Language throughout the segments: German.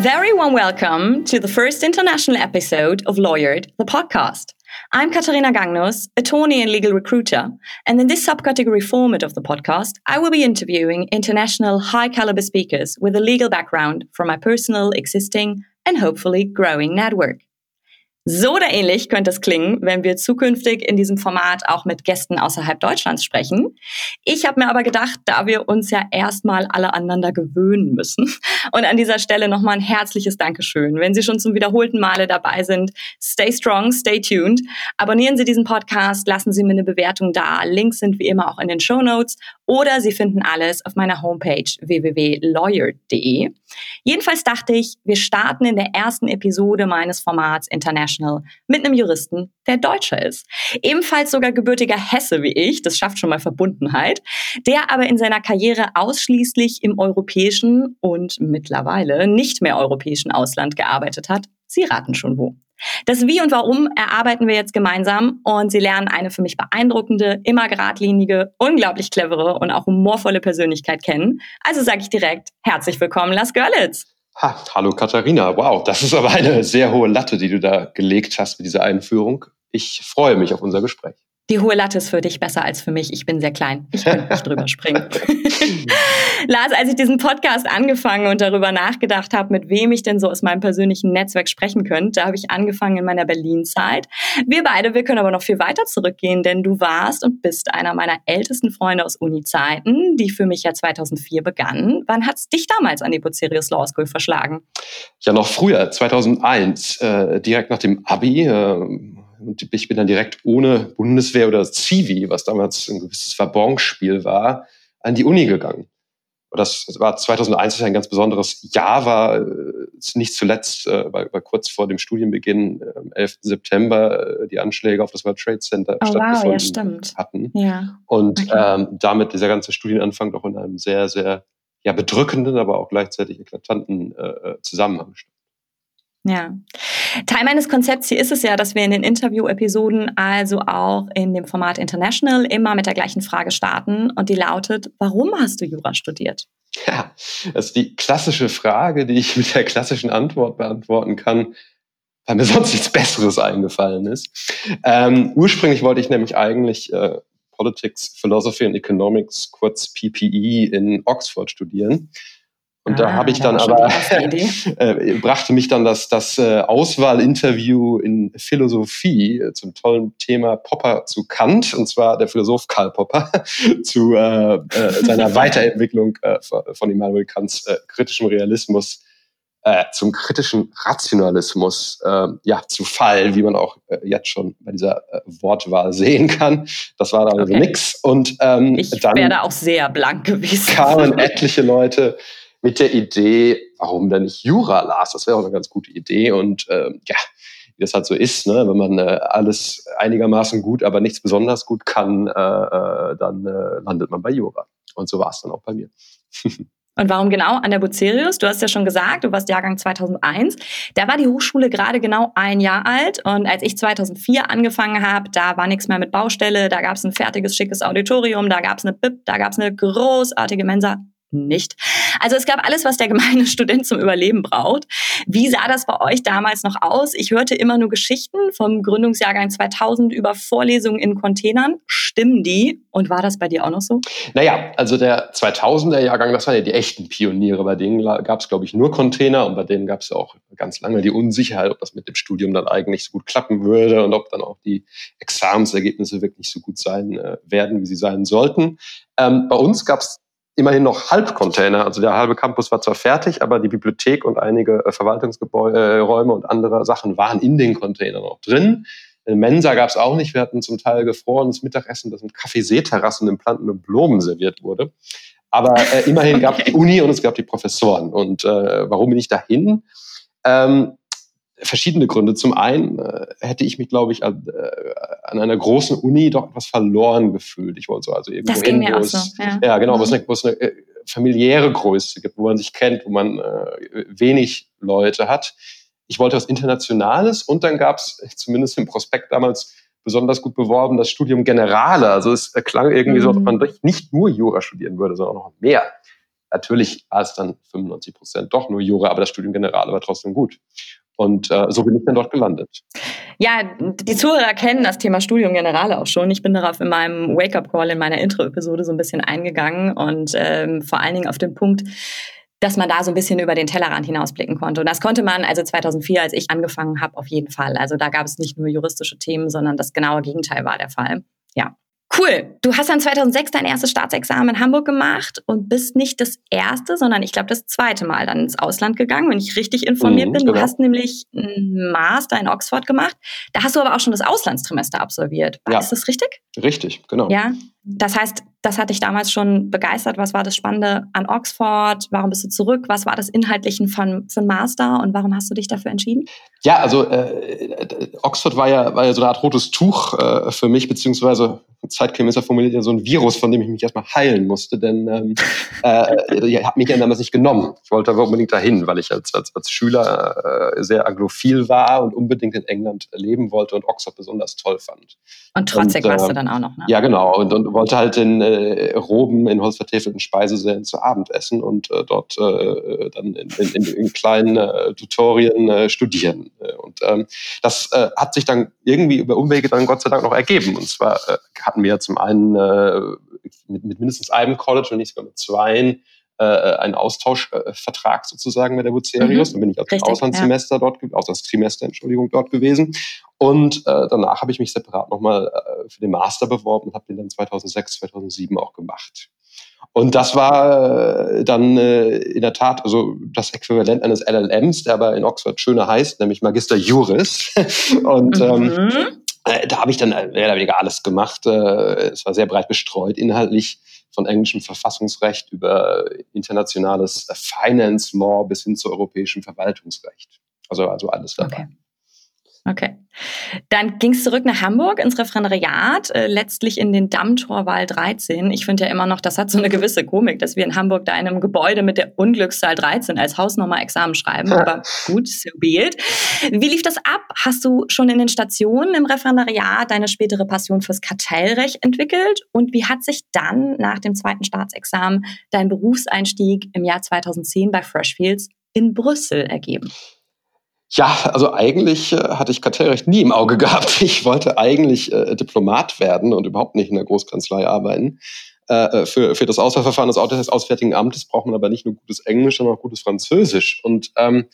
Very warm welcome to the first international episode of Lawyered, the podcast. I'm Katarina Gangnos, attorney and legal recruiter, and in this subcategory format of the podcast, I will be interviewing international high caliber speakers with a legal background from my personal, existing, and hopefully growing network. So oder ähnlich könnte es klingen, wenn wir zukünftig in diesem Format auch mit Gästen außerhalb Deutschlands sprechen. Ich habe mir aber gedacht, da wir uns ja erstmal alle aneinander gewöhnen müssen. Und an dieser Stelle nochmal ein herzliches Dankeschön. Wenn Sie schon zum wiederholten Male dabei sind, stay strong, stay tuned. Abonnieren Sie diesen Podcast, lassen Sie mir eine Bewertung da. Links sind wie immer auch in den Show Notes oder Sie finden alles auf meiner Homepage www.lawyer.de. Jedenfalls dachte ich, wir starten in der ersten Episode meines Formats International mit einem Juristen, der Deutscher ist. Ebenfalls sogar gebürtiger Hesse wie ich, das schafft schon mal Verbundenheit, der aber in seiner Karriere ausschließlich im europäischen und mittlerweile nicht mehr europäischen Ausland gearbeitet hat. Sie raten schon wo. Das Wie und Warum erarbeiten wir jetzt gemeinsam und Sie lernen eine für mich beeindruckende, immer geradlinige, unglaublich clevere und auch humorvolle Persönlichkeit kennen. Also sage ich direkt, herzlich willkommen, Lars Görlitz. Ha, hallo Katharina, wow, das ist aber eine sehr hohe Latte, die du da gelegt hast mit dieser Einführung. Ich freue mich auf unser Gespräch. Die hohe Latte ist für dich besser als für mich. Ich bin sehr klein. Ich kann nicht drüber springen. Lars, als ich diesen Podcast angefangen und darüber nachgedacht habe, mit wem ich denn so aus meinem persönlichen Netzwerk sprechen könnte, da habe ich angefangen in meiner Berlin-Zeit. Wir beide, wir können aber noch viel weiter zurückgehen, denn du warst und bist einer meiner ältesten Freunde aus Uni-Zeiten, die für mich ja 2004 begannen. Wann hat es dich damals an die Bucerius Law School verschlagen? Ja, noch früher, 2001, äh, direkt nach dem Abi. Äh und ich bin dann direkt ohne Bundeswehr oder Zivi, was damals ein gewisses Verbonspiel war, an die Uni gegangen. Und das war 2001 das ein ganz besonderes Jahr, war äh, nicht zuletzt, äh, weil, kurz vor dem Studienbeginn, äh, am 11. September, äh, die Anschläge auf das World Trade Center oh, stattgefunden wow, ja, hatten. Ja. Und okay. ähm, damit dieser ganze Studienanfang doch in einem sehr, sehr ja, bedrückenden, aber auch gleichzeitig eklatanten äh Zusammenhang stand. Ja. Teil meines Konzepts hier ist es ja, dass wir in den Interview-Episoden, also auch in dem Format International, immer mit der gleichen Frage starten und die lautet, warum hast du Jura studiert? Ja, das ist die klassische Frage, die ich mit der klassischen Antwort beantworten kann, weil mir sonst nichts Besseres eingefallen ist. Ähm, ursprünglich wollte ich nämlich eigentlich äh, Politics, Philosophy and Economics, kurz PPE, in Oxford studieren. Und ah, da habe ich dann aber, äh, brachte mich dann das, das äh, Auswahlinterview in Philosophie äh, zum tollen Thema Popper zu Kant, und zwar der Philosoph Karl Popper, zu äh, äh, seiner Weiterentwicklung äh, von Immanuel Kants kritischem Realismus zum kritischen Rationalismus äh, ja, zu Fall, wie man auch äh, jetzt schon bei dieser äh, Wortwahl sehen kann. Das war da also okay. nix. Und ähm, ich wäre da auch sehr blank gewesen. Kamen etliche Leute mit der Idee, warum denn nicht Jura las? Das wäre auch eine ganz gute Idee. Und äh, ja, wie das halt so ist, ne? wenn man äh, alles einigermaßen gut, aber nichts besonders gut kann, äh, äh dann äh, landet man bei Jura. Und so war es dann auch bei mir. Und warum genau an der Bucerius? Du hast ja schon gesagt, du warst Jahrgang 2001. Da war die Hochschule gerade genau ein Jahr alt. Und als ich 2004 angefangen habe, da war nichts mehr mit Baustelle. Da gab es ein fertiges, schickes Auditorium. Da gab es eine BIP. Da gab es eine großartige Mensa nicht. Also es gab alles, was der gemeine Student zum Überleben braucht. Wie sah das bei euch damals noch aus? Ich hörte immer nur Geschichten vom Gründungsjahrgang 2000 über Vorlesungen in Containern. Stimmen die? Und war das bei dir auch noch so? Naja, also der 2000er Jahrgang, das waren ja die echten Pioniere. Bei denen gab es, glaube ich, nur Container und bei denen gab es ja auch ganz lange die Unsicherheit, ob das mit dem Studium dann eigentlich so gut klappen würde und ob dann auch die Examensergebnisse wirklich so gut sein äh, werden, wie sie sein sollten. Ähm, bei uns gab es immerhin noch Halbcontainer. Also der halbe Campus war zwar fertig, aber die Bibliothek und einige äh, Verwaltungsräume und andere Sachen waren in den Containern noch drin. Eine Mensa gab es auch nicht. Wir hatten zum Teil gefrorenes Mittagessen, das mit Kaffeeseeterrassen im Planten und Blumen serviert wurde. Aber äh, immerhin gab es die Uni und es gab die Professoren. Und äh, warum bin ich dahin? Ähm, verschiedene Gründe. Zum einen äh, hätte ich mich, glaube ich, an, äh, an, einer großen Uni doch etwas verloren gefühlt. Ich wollte so also irgendwo das hin, wo es, so, ja. ja. genau, wo es, mhm. eine, wo es eine äh, familiäre Größe gibt, wo man sich kennt, wo man äh, wenig Leute hat. Ich wollte was Internationales und dann gab es zumindest im Prospekt damals besonders gut beworben das Studium Generale. Also es klang irgendwie mhm. so, ob man nicht nur Jura studieren würde, sondern auch noch mehr. natürlich war es dann 95 Prozent doch nur Jura, aber das Studium General war trotzdem gut. Und äh, so bin ich dann dort gelandet. Ja, die Zuhörer kennen das Thema Studium Generale auch schon. Ich bin darauf in meinem Wake-up-Call in meiner Intro-Episode so ein bisschen eingegangen und ähm, vor allen Dingen auf den Punkt, dass man da so ein bisschen über den Tellerrand hinausblicken konnte. Und das konnte man also 2004, als ich angefangen habe, auf jeden Fall. Also da gab es nicht nur juristische Themen, sondern das genaue Gegenteil war der Fall. Ja. Cool. Du hast dann 2006 dein erstes Staatsexamen in Hamburg gemacht und bist nicht das erste, sondern ich glaube das zweite Mal dann ins Ausland gegangen, wenn ich richtig informiert mhm, bin. Du genau. hast nämlich einen Master in Oxford gemacht. Da hast du aber auch schon das Auslandstrimester absolviert. Ja. Ist das richtig? Richtig, genau. Ja. Das heißt, das hat dich damals schon begeistert. Was war das Spannende an Oxford? Warum bist du zurück? Was war das Inhaltliche von, von Master und warum hast du dich dafür entschieden? Ja, also äh, Oxford war ja, war ja so eine Art rotes Tuch äh, für mich, beziehungsweise zeitgemäßer formuliert ja so ein Virus, von dem ich mich erstmal heilen musste, denn ähm, äh, ich habe mich ja damals nicht genommen. Ich wollte aber unbedingt dahin, weil ich als, als, als Schüler äh, sehr anglophil war und unbedingt in England leben wollte und Oxford besonders toll fand. Und trotzig und, warst du ähm, dann auch noch, ne? Ja, genau. Und, und wollte halt in äh, Roben in holzvertäfelten Speisesälen zu Abend essen und äh, dort äh, dann in, in, in kleinen äh, Tutorien äh, studieren. Und ähm, das äh, hat sich dann irgendwie über Umwege dann Gott sei Dank noch ergeben. Und zwar äh, hatten wir zum einen äh, mit, mit mindestens einem College und nicht sogar mit zweien äh, einen Austauschvertrag sozusagen mit der Bucerius. Mhm. Dann bin ich als Richtig, Auslandssemester ja. dort, Auslandstrimester, Entschuldigung, dort gewesen. Und äh, danach habe ich mich separat nochmal äh, für den Master beworben und habe den dann 2006, 2007 auch gemacht. Und das war äh, dann äh, in der Tat also das Äquivalent eines LLMs, der aber in Oxford schöner heißt, nämlich Magister Juris. und ähm, mhm. äh, da habe ich dann mehr oder weniger alles gemacht. Äh, es war sehr breit gestreut inhaltlich von englischem Verfassungsrecht über internationales Finance Law bis hin zu europäischem Verwaltungsrecht. Also, also alles dabei. Okay. Okay. Dann ging es zurück nach Hamburg ins Referendariat, äh, letztlich in den Dammtorwahl 13. Ich finde ja immer noch, das hat so eine gewisse Komik, dass wir in Hamburg da in einem Gebäude mit der Unglückszahl 13 als Hausnummer Examen schreiben. Aber gut, so be Wie lief das ab? Hast du schon in den Stationen im Referendariat deine spätere Passion fürs Kartellrecht entwickelt? Und wie hat sich dann nach dem zweiten Staatsexamen dein Berufseinstieg im Jahr 2010 bei Freshfields in Brüssel ergeben? Ja, also eigentlich äh, hatte ich Kartellrecht nie im Auge gehabt. Ich wollte eigentlich äh, Diplomat werden und überhaupt nicht in der Großkanzlei arbeiten. Äh, äh für, für das Auswahlverfahren des Auswärtigen Amtes braucht man aber nicht nur gutes Englisch, sondern auch gutes Französisch. Und ähm,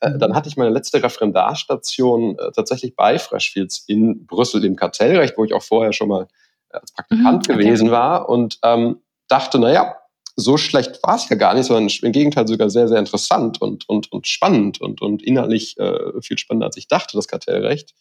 äh, mhm. dann hatte ich meine letzte Referendarstation äh, tatsächlich bei Freshfields in Brüssel im Kartellrecht, wo ich auch vorher schon mal als Praktikant mhm, okay. gewesen war und ähm, dachte, naja, so schlecht war es ja gar nicht, sondern im Gegenteil sogar sehr, sehr interessant und, und, und spannend und, und inhaltlich äh, viel spannender, als ich dachte, das Kartellrecht.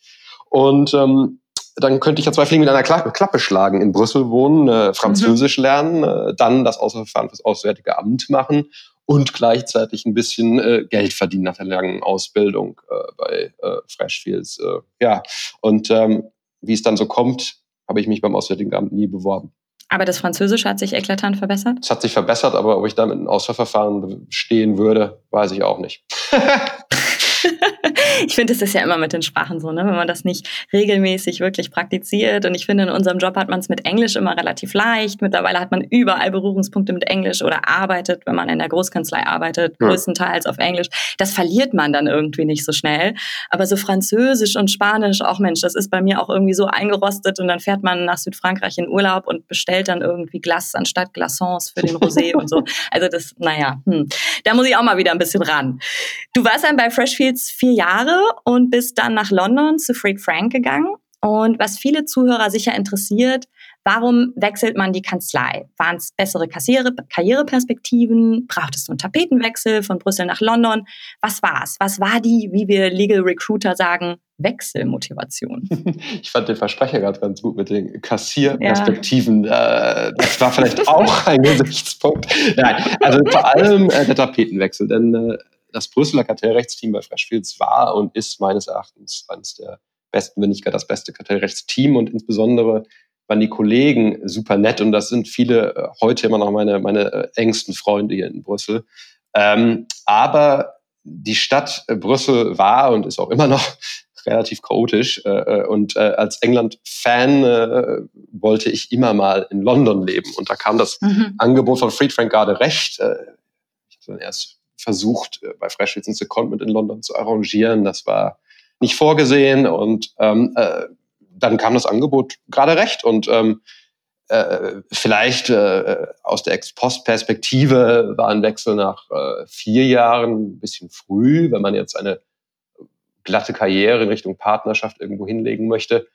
Und ähm, dann könnte ich ja zwei Fliegen mit einer Klappe, Klappe schlagen, in Brüssel wohnen, äh, Französisch mhm. lernen, äh, dann das Auswahlverfahren fürs Auswärtige Amt machen und gleichzeitig ein bisschen äh, Geld verdienen nach der langen Ausbildung äh, bei äh, Freshfields. Äh, ja, und ähm, wie es dann so kommt, habe ich mich beim Auswärtigen Amt nie beworben. Aber das Französische hat sich eklatant verbessert? Es hat sich verbessert, aber ob ich damit ein Auswahlverfahren bestehen würde, weiß ich auch nicht. ich finde, es ist ja immer mit den Sprachen so, ne? wenn man das nicht regelmäßig wirklich praktiziert. Und ich finde, in unserem Job hat man es mit Englisch immer relativ leicht. Mittlerweile hat man überall Berührungspunkte mit Englisch oder arbeitet, wenn man in der Großkanzlei arbeitet, ja. größtenteils auf Englisch. Das verliert man dann irgendwie nicht so schnell. Aber so Französisch und Spanisch, auch Mensch, das ist bei mir auch irgendwie so eingerostet. Und dann fährt man nach Südfrankreich in Urlaub und bestellt dann irgendwie Glas anstatt Glaçons für den Rosé und so. Also das, naja, hm. da muss ich auch mal wieder ein bisschen ran. Du warst dann bei Freshfields vier Jahre und bist dann nach London zu Fried Frank gegangen. Und was viele Zuhörer sicher interessiert, warum wechselt man die Kanzlei? Waren es bessere Karriere Karriereperspektiven? Brauchtest du einen Tapetenwechsel von Brüssel nach London? Was war's? Was war die, wie wir Legal Recruiter sagen, Wechselmotivation? Ich fand den Versprecher gerade ganz gut mit den Kassierperspektiven. Ja. Äh, das war vielleicht auch ein Gesichtspunkt. Nein, also vor allem äh, der Tapetenwechsel, denn äh, das Brüsseler Kartellrechtsteam bei Freshfields war und ist meines Erachtens eines der besten, wenn nicht gar das beste Kartellrechtsteam und insbesondere waren die Kollegen super nett und das sind viele äh, heute immer noch meine, meine äh, engsten Freunde hier in Brüssel. Ähm, aber die Stadt Brüssel war und ist auch immer noch relativ chaotisch. Äh, äh und äh, als England-Fan äh, wollte ich immer mal in London leben. Und da kam das mhm. Angebot von Fried Frank gerade recht. Äh, ich habe dann erst versucht, äh, bei Freshfields ein Secondment in London zu arrangieren. Das war nicht vorgesehen. Und ähm, äh, dann kam das Angebot gerade recht. Und ähm, äh, vielleicht äh, aus der Ex-Post-Perspektive war ein Wechsel nach äh, vier Jahren ein bisschen früh, wenn man jetzt eine glatte Karriere in Richtung Partnerschaft irgendwo hinlegen möchte.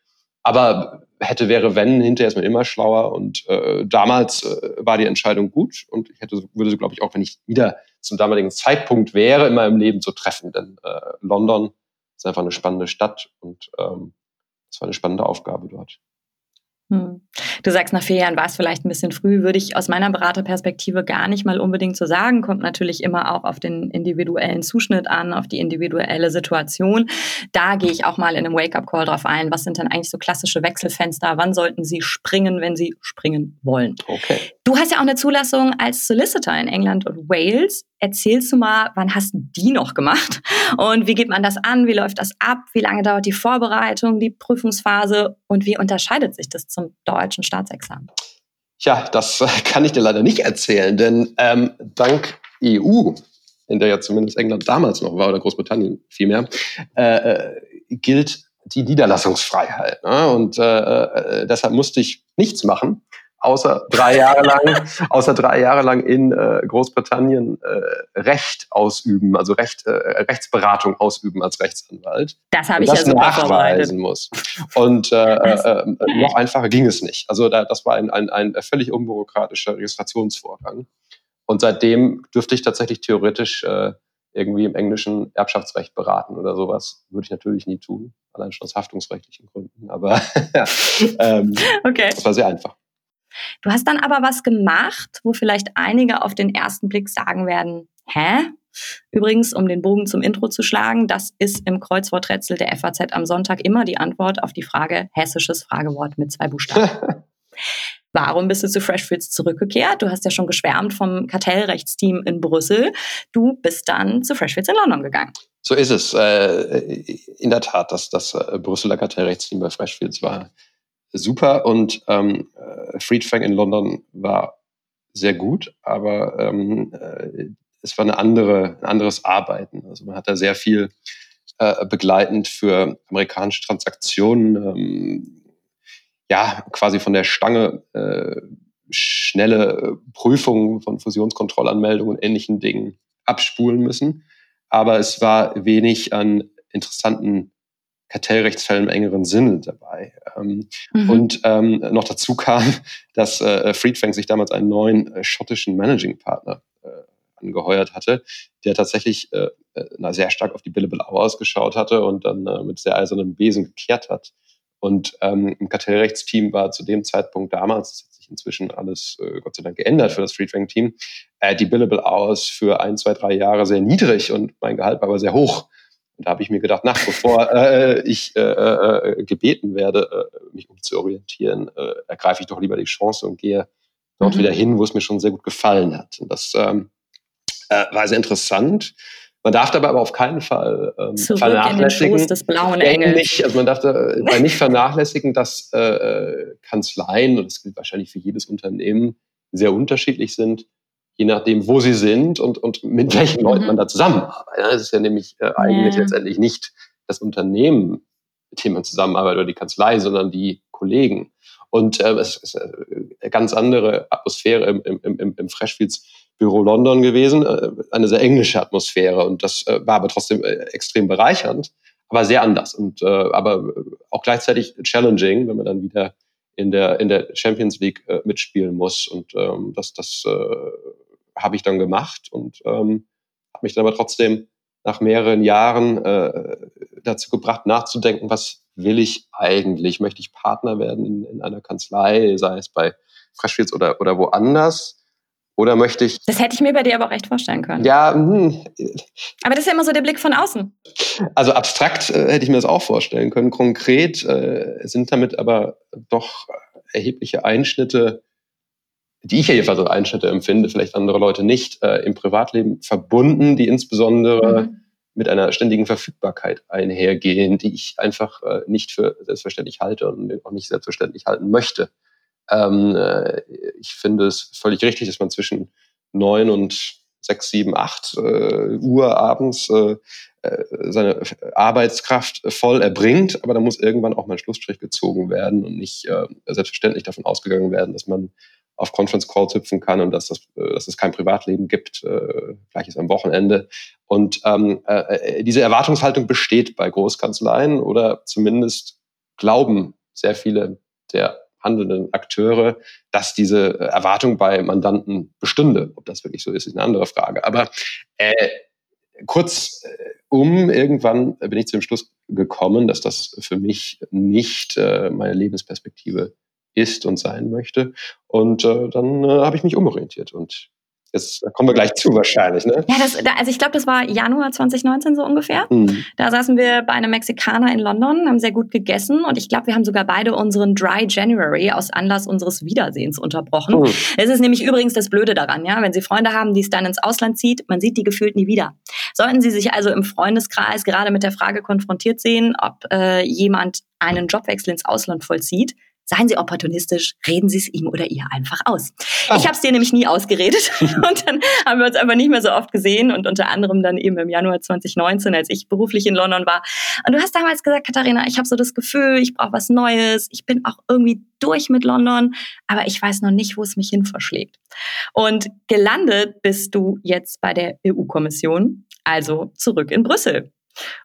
Aber hätte, wäre, wenn, hinterher ist man immer schlauer. Und äh, damals äh, war die Entscheidung gut und ich hätte, würde sie, glaube ich, auch wenn ich wieder zum damaligen Zeitpunkt wäre, in meinem Leben zu treffen. Denn äh, London ist einfach eine spannende Stadt und ähm, es war eine spannende Aufgabe dort. Hm. Du sagst, nach vier Jahren war es vielleicht ein bisschen früh, würde ich aus meiner Beraterperspektive gar nicht mal unbedingt so sagen. Kommt natürlich immer auch auf den individuellen Zuschnitt an, auf die individuelle Situation. Da gehe ich auch mal in einem Wake-up-Call drauf ein. Was sind denn eigentlich so klassische Wechselfenster? Wann sollten Sie springen, wenn Sie springen wollen? Okay. Du hast ja auch eine Zulassung als Solicitor in England und Wales. Erzählst du mal, wann hast du die noch gemacht? Und wie geht man das an? Wie läuft das ab? Wie lange dauert die Vorbereitung, die Prüfungsphase? Und wie unterscheidet sich das zum deutschen Staatsexamen? Ja, das kann ich dir leider nicht erzählen, denn ähm, dank EU, in der ja zumindest England damals noch war, oder Großbritannien vielmehr, äh, äh, gilt die Niederlassungsfreiheit. Ne? Und äh, äh, deshalb musste ich nichts machen außer drei Jahre lang, außer drei Jahre lang in äh, Großbritannien äh, Recht ausüben, also Recht, äh, Rechtsberatung ausüben als Rechtsanwalt. Das habe ich das ja nachweisen muss. Und äh, äh, noch einfacher ging es nicht. Also da, das war ein, ein, ein völlig unbürokratischer Registrationsvorgang. Und seitdem dürfte ich tatsächlich theoretisch äh, irgendwie im englischen Erbschaftsrecht beraten oder sowas. Würde ich natürlich nie tun, allein schon aus haftungsrechtlichen Gründen. Aber ähm, okay. das war sehr einfach. Du hast dann aber was gemacht, wo vielleicht einige auf den ersten Blick sagen werden, hä? Übrigens, um den Bogen zum Intro zu schlagen, das ist im Kreuzworträtsel der FAZ am Sonntag immer die Antwort auf die Frage hessisches Fragewort mit zwei Buchstaben. Warum bist du zu Freshfields zurückgekehrt? Du hast ja schon geschwärmt vom Kartellrechtsteam in Brüssel. Du bist dann zu Freshfields in London gegangen. So ist es. Äh, in der Tat, dass das äh, Brüsseler Kartellrechtsteam bei Freshfields war super und ähm, äh, Freed Fang in London war sehr gut, aber ähm, äh, es war eine andere, ein anderes Arbeiten. Also man hat da sehr viel äh, begleitend für amerikanische Transaktionen, ähm, ja, quasi von der Stange äh, schnelle Prüfungen von Fusionskontrollanmeldungen und ähnlichen Dingen abspulen müssen. Aber es war wenig an interessanten Kartellrechtsfällen im engeren Sinne dabei. Ähm, mhm. Und ähm, noch dazu kam, dass äh, Friedfang sich damals einen neuen äh, schottischen Managing Partner äh, angeheuert hatte, der tatsächlich äh, äh na, sehr stark auf die Billable Hours geschaut hatte und dann äh, mit sehr eisernem Besen gekehrt hat. Und ähm, im Kartellrechtsteam war zu dem Zeitpunkt damals, das hat sich inzwischen alles äh, Gott sei Dank geändert für das Friedfang-Team, äh, die Billable Hours für ein, zwei, drei Jahre sehr niedrig und mein Gehalt war aber sehr hoch. Und da habe ich mir gedacht, nach bevor äh, ich äh, äh, gebeten werde, äh, mich umzuorientieren, äh, ergreife ich doch lieber die Chance und gehe dort mhm. wieder hin, wo es mir schon sehr gut gefallen hat. Und das ähm, äh, war sehr interessant. Man darf dabei aber auf keinen Fall ähm, Zurück vernachlässigen. Blauen Engels. Nicht, also man darf dabei nicht vernachlässigen, dass äh, Kanzleien, und das gilt wahrscheinlich für jedes Unternehmen, sehr unterschiedlich sind je nachdem, wo sie sind und, und mit welchen mhm. Leuten man da zusammenarbeitet. Das ist ja nämlich äh, eigentlich ja. letztendlich nicht das Unternehmen, mit dem man zusammenarbeitet oder die Kanzlei, sondern die Kollegen. Und äh, es ist eine ganz andere Atmosphäre im, im, im, im Freshfields Büro London gewesen, äh, eine sehr englische Atmosphäre. Und das äh, war aber trotzdem äh, extrem bereichernd, aber sehr anders und äh, aber auch gleichzeitig challenging, wenn man dann wieder in der, in der Champions League äh, mitspielen muss. Und ähm, das, das äh, habe ich dann gemacht und ähm, habe mich dann aber trotzdem nach mehreren Jahren äh, dazu gebracht, nachzudenken, was will ich eigentlich? Möchte ich Partner werden in, in einer Kanzlei, sei es bei Freshfields oder, oder woanders? Oder möchte ich. Das hätte ich mir bei dir aber auch recht vorstellen können. Ja. Hm. Aber das ist ja immer so der Blick von außen. Also abstrakt äh, hätte ich mir das auch vorstellen können. Konkret äh, sind damit aber doch erhebliche Einschnitte, die ich ja jedenfalls als Einschnitte empfinde, vielleicht andere Leute nicht, äh, im Privatleben verbunden, die insbesondere mhm. mit einer ständigen Verfügbarkeit einhergehen, die ich einfach äh, nicht für selbstverständlich halte und auch nicht selbstverständlich halten möchte. Ähm, äh, ich finde es völlig richtig, dass man zwischen neun und sechs, sieben, acht äh, Uhr abends äh, äh seine Arbeitskraft voll erbringt, aber da muss irgendwann auch mal ein Schlussstrich gezogen werden und nicht selbstverständlich davon ausgegangen werden, dass man auf Conference Calls hüpfen kann und dass, das, äh, dass es kein Privatleben gibt, äh, gleiches am Wochenende. Und ähm, äh, diese Erwartungshaltung besteht bei Großkanzleien oder zumindest glauben sehr viele der handelnden Akteure, dass diese Erwartung bei Mandanten bestünde. Ob das wirklich so ist, ist eine andere Frage. Aber äh, kurz äh, um, irgendwann bin ich zu dem Schluss gekommen, dass das für mich nicht äh, meine Lebensperspektive ist und sein möchte. Und äh, dann äh, habe ich mich umorientiert und Jetzt, kommen wir gleich zu wahrscheinlich, ne? Ja, das, also ich glaube, das war Januar 2019 so ungefähr. Mhm. Da saßen wir bei einem Mexikaner in London, haben sehr gut gegessen und ich glaube, wir haben sogar beide unseren Dry January aus Anlass unseres Wiedersehens unterbrochen. Mhm. Es ist nämlich übrigens das Blöde daran, ja, wenn Sie Freunde haben, die es dann ins Ausland zieht, man sieht die gefühlt nie wieder. Sollten Sie sich also im Freundeskreis gerade mit der Frage konfrontiert sehen, ob äh, jemand einen Jobwechsel ins Ausland vollzieht, Seien Sie opportunistisch, reden Sie es ihm oder ihr einfach aus. Oh. Ich habe es dir nämlich nie ausgeredet und dann haben wir uns einfach nicht mehr so oft gesehen und unter anderem dann eben im Januar 2019, als ich beruflich in London war. Und du hast damals gesagt, Katharina, ich habe so das Gefühl, ich brauche was Neues, ich bin auch irgendwie durch mit London, aber ich weiß noch nicht, wo es mich hin verschlägt. Und gelandet bist du jetzt bei der EU-Kommission, also zurück in Brüssel.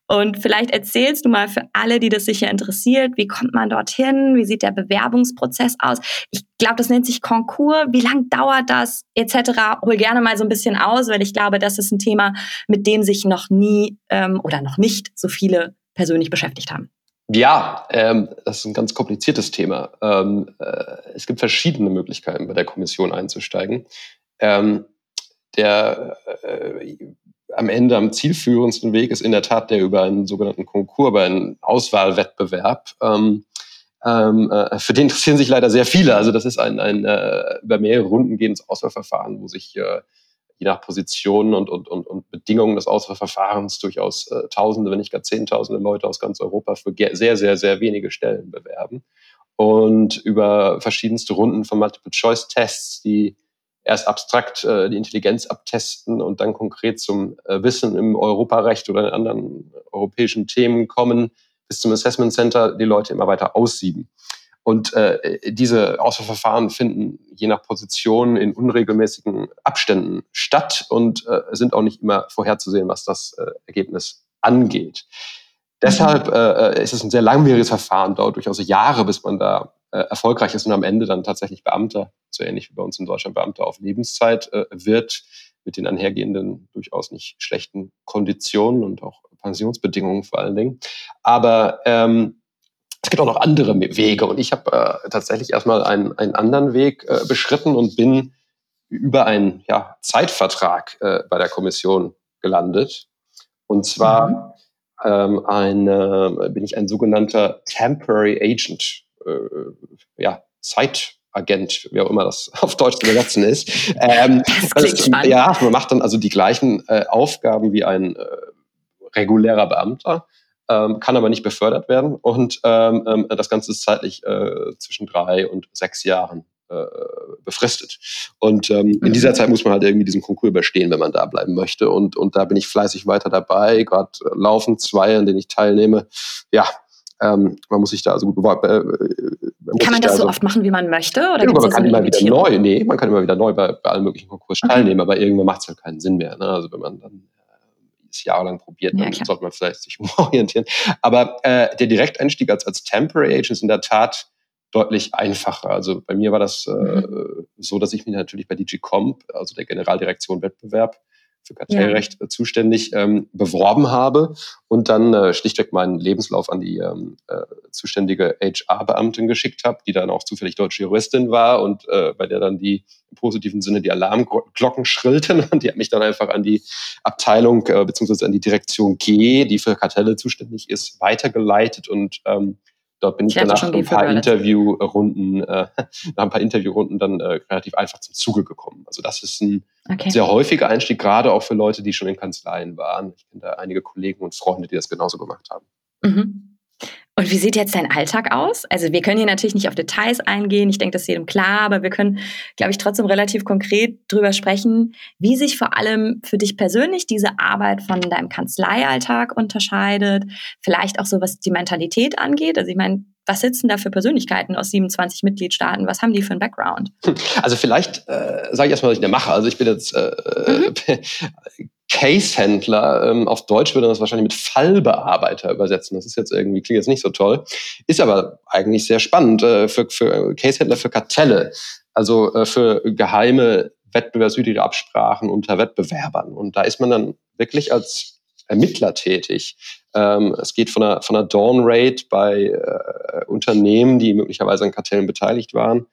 Und vielleicht erzählst du mal für alle, die das sicher interessiert, wie kommt man dorthin? Wie sieht der Bewerbungsprozess aus? Ich glaube, das nennt sich Konkurs. Wie lang dauert das? Etc. Hol gerne mal so ein bisschen aus, weil ich glaube, das ist ein Thema, mit dem sich noch nie ähm, oder noch nicht so viele persönlich beschäftigt haben. Ja, ähm, das ist ein ganz kompliziertes Thema. Ähm, äh, es gibt verschiedene Möglichkeiten, bei der Kommission einzusteigen. Ähm, der äh, am Ende am zielführendsten Weg ist in der Tat der über einen sogenannten Konkurs, über einen Auswahlwettbewerb. Ähm, ähm, äh, für den interessieren sich leider sehr viele. Also das ist ein, ein äh, über mehrere Runden gehendes Auswahlverfahren, wo sich äh, je nach Positionen und, und, und, und Bedingungen des Auswahlverfahrens durchaus äh, Tausende, wenn nicht gar Zehntausende Leute aus ganz Europa für sehr, sehr, sehr wenige Stellen bewerben. Und über verschiedenste Runden von Multiple-Choice-Tests, die erst abstrakt äh, die Intelligenz abtesten und dann konkret zum äh, Wissen im Europarecht oder in anderen europäischen Themen kommen, bis zum Assessment Center die Leute immer weiter aussieben. Und äh, diese Auswahlverfahren finden je nach Position in unregelmäßigen Abständen statt und äh, sind auch nicht immer vorherzusehen, was das äh, Ergebnis angeht. Deshalb äh, äh ist es ein sehr langwieriges Verfahren, dauert durchaus Jahre, bis man da äh, erfolgreich ist und am Ende dann tatsächlich Beamter, so ähnlich wie bei uns in Deutschland Beamter auf Lebenszeit äh, wird, mit den einhergehenden durchaus nicht schlechten Konditionen und auch Pensionsbedingungen vor allen Dingen. Aber ähm, es gibt auch noch andere Wege und ich habe äh, tatsächlich erstmal einen, einen anderen Weg äh, beschritten und bin über einen ja, Zeitvertrag äh, bei der Kommission gelandet. Und zwar mhm. ähm, ein, bin ich ein sogenannter Temporary Agent äh, ja, Zeitagent, wie auch immer das auf Deutsch zu übersetzen ist. Ähm, das ist, ja, man macht dann also die gleichen äh, Aufgaben wie ein äh, regulärer Beamter, ähm, kann aber nicht befördert werden und ähm, ähm das Ganze ist zeitlich äh, zwischen drei und sechs Jahren äh, befristet. Und ähm, in dieser mhm. Zeit muss man halt irgendwie diesen Konkurs überstehen, wenn man da bleiben möchte. Und, und da bin ich fleißig weiter dabei. Gerade äh, laufen zwei, an denen ich teilnehme. Ja, ähm, man muss sich da also gut bewerben. Äh, kann man das da so also, oft machen, wie man möchte? Oder ja, man kann so immer wieder neu, nee, man kann immer wieder neu bei, bei allen möglichen Konkursen okay. teilnehmen, aber irgendwann macht es halt keinen Sinn mehr. Ne? Also wenn man dann äh, es jahrelang probiert, dann ja, sollte man vielleicht sich umorientieren. Aber äh, der Direkteinstieg als, als Temporary Agent ist in der Tat deutlich einfacher. Also bei mir war das äh, mhm. so, dass ich mich natürlich bei DG Comp, also der Generaldirektion Wettbewerb, für Kartellrecht ja. zuständig ähm, beworben habe und dann äh, schlichtweg meinen Lebenslauf an die ähm, äh, zuständige HR-Beamtin geschickt habe, die dann auch zufällig deutsche Juristin war und äh, bei der dann die im positiven Sinne die Alarmglocken schrillten und die hat mich dann einfach an die Abteilung äh, beziehungsweise an die Direktion G, die für Kartelle zuständig ist, weitergeleitet und ähm, Dort bin ich, ich danach ein paar Interviewrunden, äh, nach ein paar Interviewrunden dann äh, relativ einfach zum Zuge gekommen. Also das ist ein okay. sehr häufiger Einstieg, gerade auch für Leute, die schon in Kanzleien waren. Ich kenne da einige Kollegen und Freunde, die das genauso gemacht haben. Mhm. Und wie sieht jetzt dein Alltag aus? Also wir können hier natürlich nicht auf Details eingehen, ich denke, das ist jedem klar, aber wir können, glaube ich, trotzdem relativ konkret drüber sprechen, wie sich vor allem für dich persönlich diese Arbeit von deinem Kanzleialltag unterscheidet, vielleicht auch so, was die Mentalität angeht. Also ich meine, was sitzen da für Persönlichkeiten aus 27 Mitgliedstaaten? Was haben die für einen Background? Also vielleicht äh, sage ich erstmal, was ich da mache. Also ich bin jetzt äh, mhm. Case-Händler, ähm, auf Deutsch würde man das wahrscheinlich mit Fallbearbeiter übersetzen. Das ist jetzt irgendwie, klingt jetzt nicht so toll. Ist aber eigentlich sehr spannend äh, für, für Case-Händler für Kartelle, also äh, für geheime wettbewerbswidrige Absprachen unter Wettbewerbern. Und da ist man dann wirklich als Ermittler tätig. Ähm, es geht von einer, von einer Dawn Rate bei äh, Unternehmen, die möglicherweise an Kartellen beteiligt waren,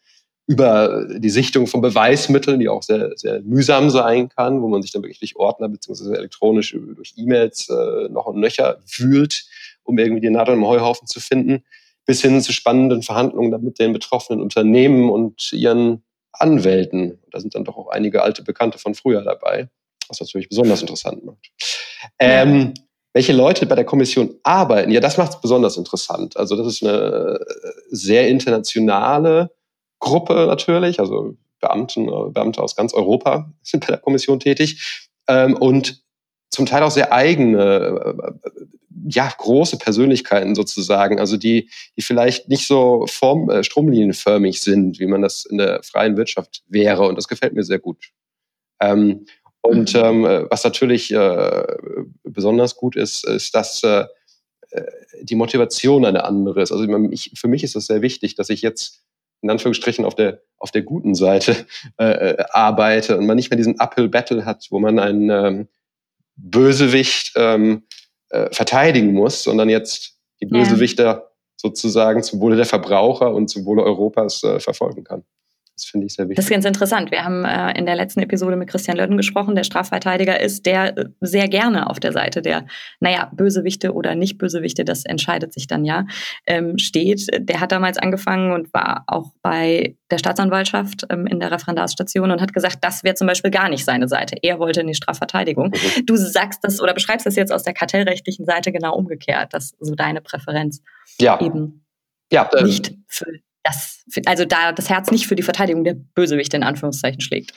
über die Sichtung von Beweismitteln, die auch sehr, sehr mühsam sein kann, wo man sich dann wirklich durch Ordner beziehungsweise elektronisch durch E-Mails äh, noch und nöcher wühlt, um irgendwie die Nadel im Heuhaufen zu finden, bis hin zu spannenden Verhandlungen mit den betroffenen Unternehmen und ihren Anwälten. Da sind dann doch auch einige alte Bekannte von früher dabei, was natürlich besonders interessant macht. Ähm, welche Leute bei der Kommission arbeiten, ja, das macht es besonders interessant. Also das ist eine sehr internationale Gruppe natürlich, also Beamten, äh, Beamte aus ganz Europa sind bei der Kommission tätig ähm, und zum Teil auch sehr eigene, äh, ja, große Persönlichkeiten sozusagen, also die, die vielleicht nicht so form, äh, stromlinienförmig sind, wie man das in der freien Wirtschaft wäre. Und das gefällt mir sehr gut. Ähm, und mhm. ähm, was natürlich äh, besonders gut ist, ist, dass äh, die Motivation eine andere ist. Also ich, für mich ist es sehr wichtig, dass ich jetzt in Anführungsstrichen auf der, auf der guten Seite äh, äh, arbeite und man nicht mehr diesen Uphill-Battle hat, wo man einen ähm, Bösewicht ähm, äh, verteidigen muss, sondern jetzt die Bösewichter ja. sozusagen zum Wohle der Verbraucher und zum Wohle Europas äh, verfolgen kann. Das finde ich sehr wichtig. Das ist ganz interessant. Wir haben äh, in der letzten Episode mit Christian Lödden gesprochen, der Strafverteidiger ist, der äh, sehr gerne auf der Seite der, naja, Bösewichte oder Nicht-Bösewichte, das entscheidet sich dann ja, ähm, steht. Der hat damals angefangen und war auch bei der Staatsanwaltschaft ähm, in der Referendarstation und hat gesagt, das wäre zum Beispiel gar nicht seine Seite. Er wollte in die Strafverteidigung. Mhm. Du sagst das oder beschreibst das jetzt aus der kartellrechtlichen Seite genau umgekehrt, dass so deine Präferenz ja. eben ja, äh, nicht für das, also da das Herz nicht für die Verteidigung der Bösewichte in Anführungszeichen schlägt.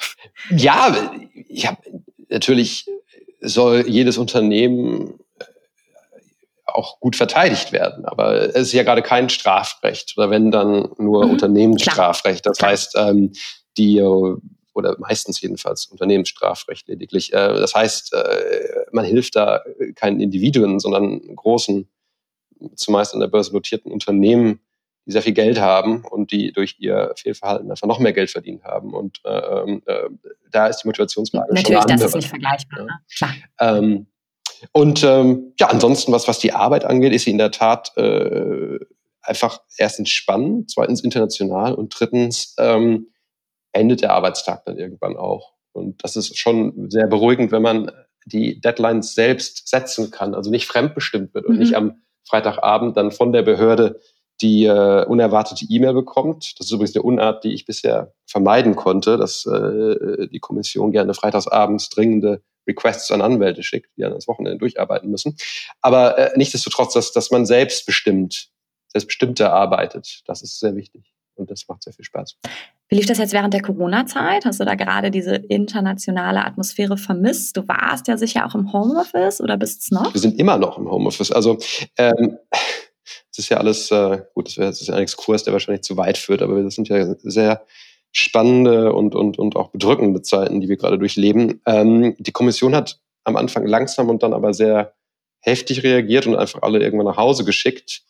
Ja, ich habe natürlich soll jedes Unternehmen äh, auch gut verteidigt werden. Aber es ist ja gerade kein Strafrecht oder wenn dann nur mhm, Unternehmensstrafrecht. Das klar. heißt, ähm, die oder meistens jedenfalls Unternehmensstrafrecht lediglich. Äh, das heißt, äh, man hilft da keinen Individuen, sondern großen, zumeist an der Börse notierten Unternehmen, die sehr viel Geld haben und die durch ihr Fehlverhalten einfach noch mehr Geld verdient haben. Und äh, ähm, äh, da ist die Motivationslage Natürlich, schon das ist nicht vergleichbar. Ne? Klar. Ähm, und ähm, ja, ansonsten, was, was die Arbeit angeht, ist sie in der Tat äh, einfach erstens spannend, zweitens international und drittens ähm, endet der Arbeitstag dann irgendwann auch. Und das ist schon sehr beruhigend, wenn man die Deadlines selbst setzen kann, also nicht fremdbestimmt wird und mhm. nicht am Freitagabend dann von der Behörde die äh, unerwartete E-Mail bekommt. Das ist übrigens eine Unart, die ich bisher vermeiden konnte, dass äh, die Kommission gerne freitagsabends dringende Requests an Anwälte schickt, die dann das Wochenende durcharbeiten müssen. Aber äh, nichtsdestotrotz, dass, dass man selbstbestimmt, selbstbestimmter arbeitet, das ist sehr wichtig und das macht sehr viel Spaß. Wie lief das jetzt während der Corona-Zeit? Hast du da gerade diese internationale Atmosphäre vermisst? Du warst ja sicher auch im Homeoffice oder bist es noch? Wir sind immer noch im Homeoffice. Also ähm, das ist ja alles, äh, gut, das wäre jetzt ein Exkurs, der wahrscheinlich zu weit führt, aber das sind ja sehr spannende und, und, und auch bedrückende Zeiten, die wir gerade durchleben. Ähm, die Kommission hat am Anfang langsam und dann aber sehr heftig reagiert und einfach alle irgendwann nach Hause geschickt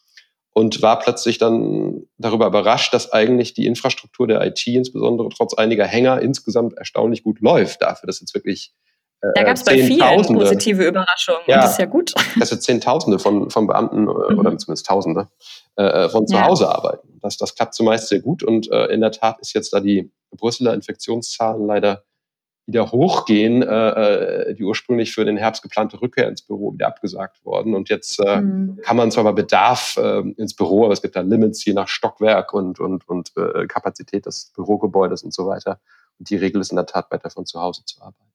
und war plötzlich dann darüber überrascht, dass eigentlich die Infrastruktur der IT insbesondere trotz einiger Hänger insgesamt erstaunlich gut läuft dafür, dass jetzt wirklich da gab es bei vielen positive Überraschungen. Ja, das ist ja gut. Dass jetzt Zehntausende von, von Beamten äh, mhm. oder zumindest Tausende äh, äh, von zu ja. Hause arbeiten. Das, das klappt zumeist sehr gut und äh, in der Tat ist jetzt da die Brüsseler Infektionszahlen leider wieder hochgehen, äh, äh, die ursprünglich für den Herbst geplante Rückkehr ins Büro wieder abgesagt worden. Und jetzt äh, mhm. kann man zwar bei Bedarf äh, ins Büro, aber es gibt da Limits je nach Stockwerk und, und, und äh, Kapazität des Bürogebäudes und so weiter. Und die Regel ist in der Tat weiter von zu Hause zu arbeiten.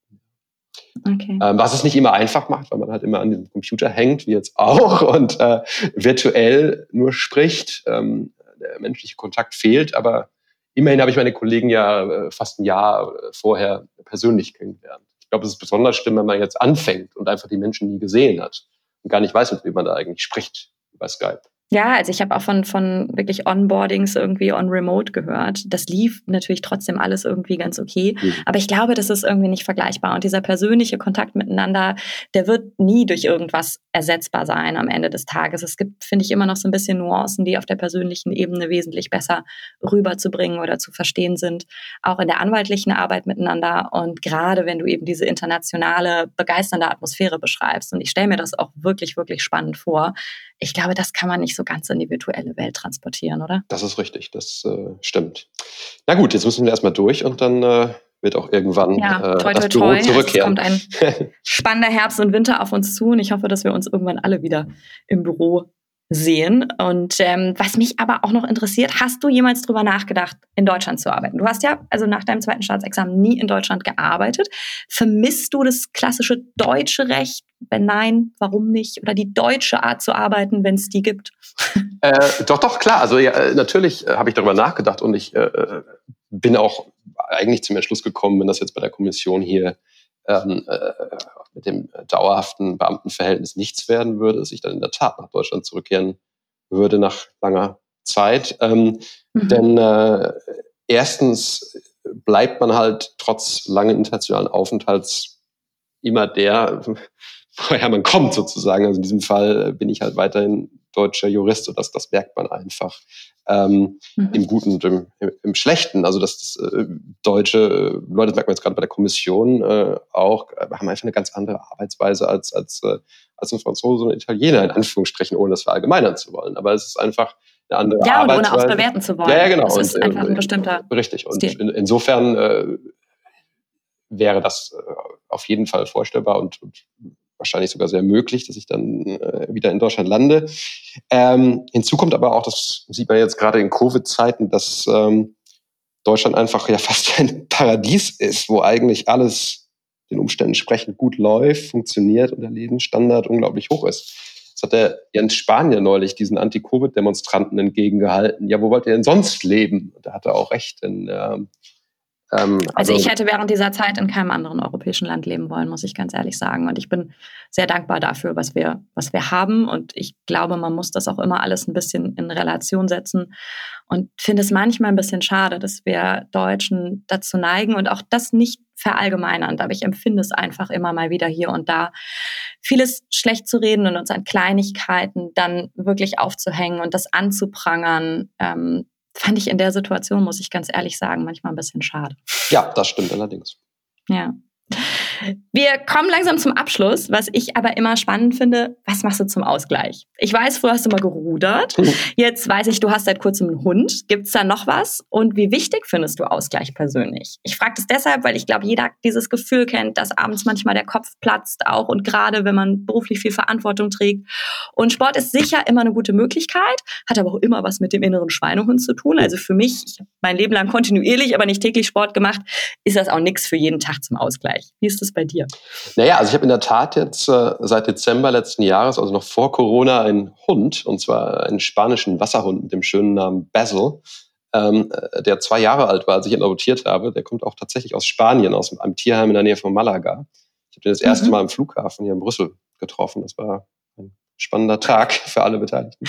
Okay. Ähm, was es nicht immer einfach macht, weil man halt immer an dem Computer hängt, wie jetzt auch, und äh, virtuell nur spricht. Ähm, der menschliche Kontakt fehlt, aber immerhin habe ich meine Kollegen ja äh, fast ein Jahr äh, vorher persönlich kennengelernt. Ich glaube, es ist besonders schlimm, wenn man jetzt anfängt und einfach die Menschen nie gesehen hat und gar nicht weiß, mit wem man da eigentlich spricht über Skype. Ja, also ich habe auch von, von wirklich Onboardings irgendwie on Remote gehört. Das lief natürlich trotzdem alles irgendwie ganz okay. Mhm. Aber ich glaube, das ist irgendwie nicht vergleichbar. Und dieser persönliche Kontakt miteinander, der wird nie durch irgendwas ersetzbar sein am Ende des Tages. Es gibt, finde ich, immer noch so ein bisschen Nuancen, die auf der persönlichen Ebene wesentlich besser rüberzubringen oder zu verstehen sind. Auch in der anwaltlichen Arbeit miteinander. Und gerade wenn du eben diese internationale, begeisternde Atmosphäre beschreibst. Und ich stelle mir das auch wirklich, wirklich spannend vor. Ich glaube, das kann man nicht so ganz in die virtuelle Welt transportieren, oder? Das ist richtig, das äh, stimmt. Na gut, jetzt müssen wir erstmal durch und dann äh, wird auch irgendwann ja, äh, toi, das toi, Büro toi. zurückkehren. Es kommt ein spannender Herbst und Winter auf uns zu und ich hoffe, dass wir uns irgendwann alle wieder im Büro sehen. Und ähm, was mich aber auch noch interessiert, hast du jemals drüber nachgedacht, in Deutschland zu arbeiten? Du hast ja also nach deinem zweiten Staatsexamen nie in Deutschland gearbeitet. Vermisst du das klassische deutsche Recht? Wenn nein, warum nicht? Oder die deutsche Art zu arbeiten, wenn es die gibt? Äh, doch, doch, klar. Also ja, äh, natürlich äh, habe ich darüber nachgedacht und ich äh, äh, bin auch eigentlich zum Entschluss gekommen, wenn das jetzt bei der Kommission hier ähm, äh, mit dem dauerhaften Beamtenverhältnis nichts werden würde, dass ich dann in der Tat nach Deutschland zurückkehren würde nach langer Zeit. Ähm, mhm. Denn äh, erstens bleibt man halt trotz langen internationalen Aufenthalts immer der, woher man kommt sozusagen. Also in diesem Fall bin ich halt weiterhin deutscher Jurist und das, das merkt man einfach ähm, mhm. im Guten und im, im, Schlechten. Also dass das äh, deutsche äh, Leute, das merkt man jetzt gerade bei der Kommission äh, auch, äh, haben einfach eine ganz andere Arbeitsweise als, als, äh, als ein Franzose und ein Italiener, in Anführungsstrichen, ohne das verallgemeinern zu wollen. Aber es ist einfach eine andere ja, Arbeitsweise. Ja, und ohne ausbewerten zu wollen. Ja, ja genau. Das ist und, einfach ein bestimmter Richtig. Und in, insofern äh, wäre das auf jeden Fall vorstellbar und, und wahrscheinlich sogar sehr möglich, dass ich dann äh, wieder in Deutschland lande. Ähm, hinzu kommt aber auch, das sieht man jetzt gerade in Covid-Zeiten, dass ähm, Deutschland einfach ja fast ein Paradies ist, wo eigentlich alles den Umständen entsprechend gut läuft, funktioniert und der Lebensstandard unglaublich hoch ist. Das hat der Jens Spanier neulich diesen Anti-Covid-Demonstranten entgegengehalten. Ja, wo wollt ihr denn sonst leben? Und da hat er auch recht, denn ähm, ähm, also, also, ich hätte während dieser Zeit in keinem anderen europäischen Land leben wollen, muss ich ganz ehrlich sagen. Und ich bin sehr dankbar dafür, was wir, was wir haben. Und ich glaube, man muss das auch immer alles ein bisschen in Relation setzen. Und finde es manchmal ein bisschen schade, dass wir Deutschen dazu neigen und auch das nicht verallgemeinern. Aber ich empfinde es einfach immer mal wieder hier und da, vieles schlecht zu reden und uns an Kleinigkeiten dann wirklich aufzuhängen und das anzuprangern. Ähm, fand ich in der Situation, muss ich ganz ehrlich sagen, manchmal ein bisschen schade. Ja, das stimmt allerdings. Ja. Wir kommen langsam zum Abschluss, was ich aber immer spannend finde. Was machst du zum Ausgleich? Ich weiß, früher hast du mal gerudert. Hm. Jetzt weiß ich, du hast seit kurzem einen Hund. Gibt es da noch was? Und wie wichtig findest du Ausgleich persönlich? Ich frage das deshalb, weil ich glaube, jeder dieses Gefühl kennt, dass abends manchmal der Kopf platzt, auch und gerade wenn man beruflich viel Verantwortung trägt. Und Sport ist sicher immer eine gute Möglichkeit, hat aber auch immer was mit dem inneren Schweinehund zu tun. Also für mich, ich habe mein Leben lang kontinuierlich, aber nicht täglich Sport gemacht, ist das auch nichts für jeden Tag zum Ausgleich. Wie ist das bei dir? Naja, also ich habe in der Tat jetzt äh, seit Dezember letzten Jahres, also noch vor Corona, einen Hund, und zwar einen spanischen Wasserhund mit dem schönen Namen Basil, ähm, äh, der zwei Jahre alt war, als ich ihn adoptiert habe. Der kommt auch tatsächlich aus Spanien, aus einem Tierheim in der Nähe von Malaga. Ich habe den das erste mhm. Mal im Flughafen hier in Brüssel getroffen. Das war ein spannender Tag für alle Beteiligten.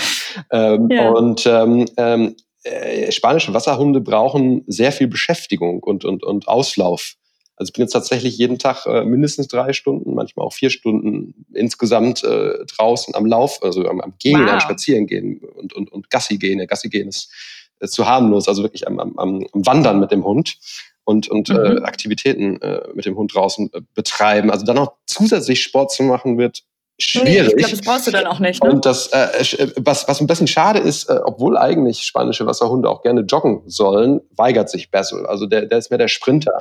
Ähm, ja. Und ähm, ähm, äh, spanische Wasserhunde brauchen sehr viel Beschäftigung und, und, und Auslauf. Also ich bin jetzt tatsächlich jeden Tag äh, mindestens drei Stunden, manchmal auch vier Stunden insgesamt äh, draußen am Lauf, also am, am Gehen, wow. am Spazieren gehen und, und, und Gassi gehen. Ja, Gassi gehen ist, ist zu harmlos, also wirklich am, am, am Wandern mit dem Hund und, und äh, mhm. äh, Aktivitäten äh, mit dem Hund draußen äh, betreiben. Also dann noch zusätzlich Sport zu machen, wird schwierig. Nee, ich glaube, das brauchst du dann auch nicht. Ne? Und das, äh, äh, was, was ein bisschen schade ist, äh, obwohl eigentlich spanische Wasserhunde auch gerne joggen sollen, weigert sich Basil. Also der, der ist mehr der Sprinter.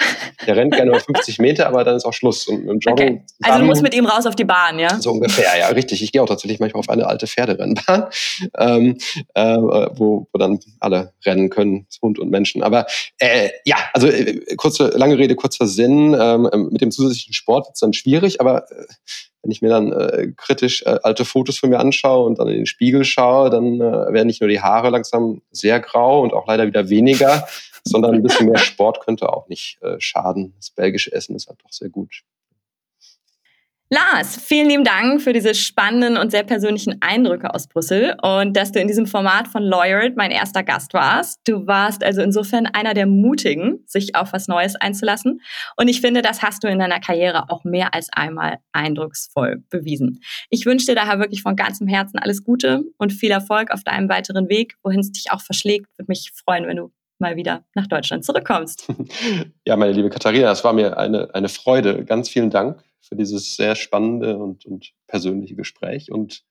Der rennt gerne mal 50 Meter, aber dann ist auch Schluss. Und, und Joggen okay. Also du musst mit ihm raus auf die Bahn, ja? So ungefähr, ja, richtig. Ich gehe auch tatsächlich manchmal auf eine alte Pferderennbahn, ähm, äh, wo, wo dann alle rennen können, Hund und Menschen. Aber äh, ja, also äh, kurze, lange Rede, kurzer Sinn. Ähm, mit dem zusätzlichen Sport wird es dann schwierig, aber äh, wenn ich mir dann äh, kritisch äh, alte Fotos von mir anschaue und dann in den Spiegel schaue, dann äh, werden nicht nur die Haare langsam sehr grau und auch leider wieder weniger, sondern ein bisschen mehr Sport könnte auch nicht äh, schaden. Das belgische Essen ist halt doch sehr gut. Lars, vielen lieben Dank für diese spannenden und sehr persönlichen Eindrücke aus Brüssel und dass du in diesem Format von Lawyered mein erster Gast warst. Du warst also insofern einer der Mutigen, sich auf was Neues einzulassen. Und ich finde, das hast du in deiner Karriere auch mehr als einmal eindrucksvoll bewiesen. Ich wünsche dir daher wirklich von ganzem Herzen alles Gute und viel Erfolg auf deinem weiteren Weg, wohin es dich auch verschlägt. Würde mich freuen, wenn du mal wieder nach Deutschland zurückkommst. Ja, meine liebe Katharina, es war mir eine, eine Freude. Ganz vielen Dank für dieses sehr spannende und, und persönliche Gespräch und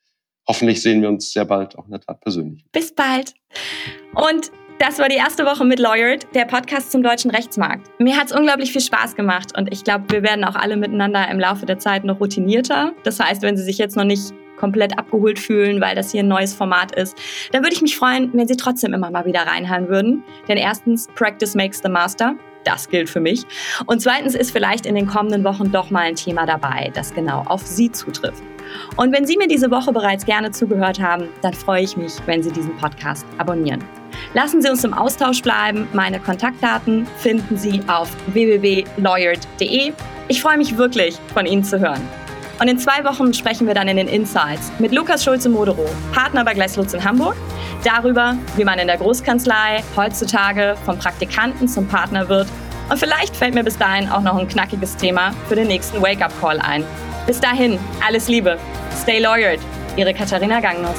hoffentlich sehen wir uns sehr bald auch in der Tat persönlich. Bis bald. Und das war die erste Woche mit Lawyered, der Podcast zum deutschen Rechtsmarkt. Mir hat es unglaublich viel Spaß gemacht und ich glaube, wir werden auch alle miteinander im Laufe der Zeit noch routinierter. Das heißt, wenn Sie sich jetzt noch nicht komplett abgeholt fühlen, weil das hier ein neues Format ist, dann würde ich mich freuen, wenn Sie trotzdem immer mal wieder reinhören würden. Denn erstens, Practice makes the master. Das gilt für mich. Und zweitens ist vielleicht in den kommenden Wochen doch mal ein Thema dabei, das genau auf Sie zutrifft. Und wenn Sie mir diese Woche bereits gerne zugehört haben, dann freue ich mich, wenn Sie diesen Podcast abonnieren. Lassen Sie uns im Austausch bleiben. Meine Kontaktdaten finden Sie auf www.lawyered.de. Ich freue mich wirklich, von Ihnen zu hören. Und in zwei Wochen sprechen wir dann in den Insights mit Lukas Schulze-Modero, Partner bei Gleis Lutz in Hamburg, darüber, wie man in der Großkanzlei heutzutage vom Praktikanten zum Partner wird. Und vielleicht fällt mir bis dahin auch noch ein knackiges Thema für den nächsten Wake-up-Call ein. Bis dahin, alles Liebe. Stay lawyered. Ihre Katharina Gangnos.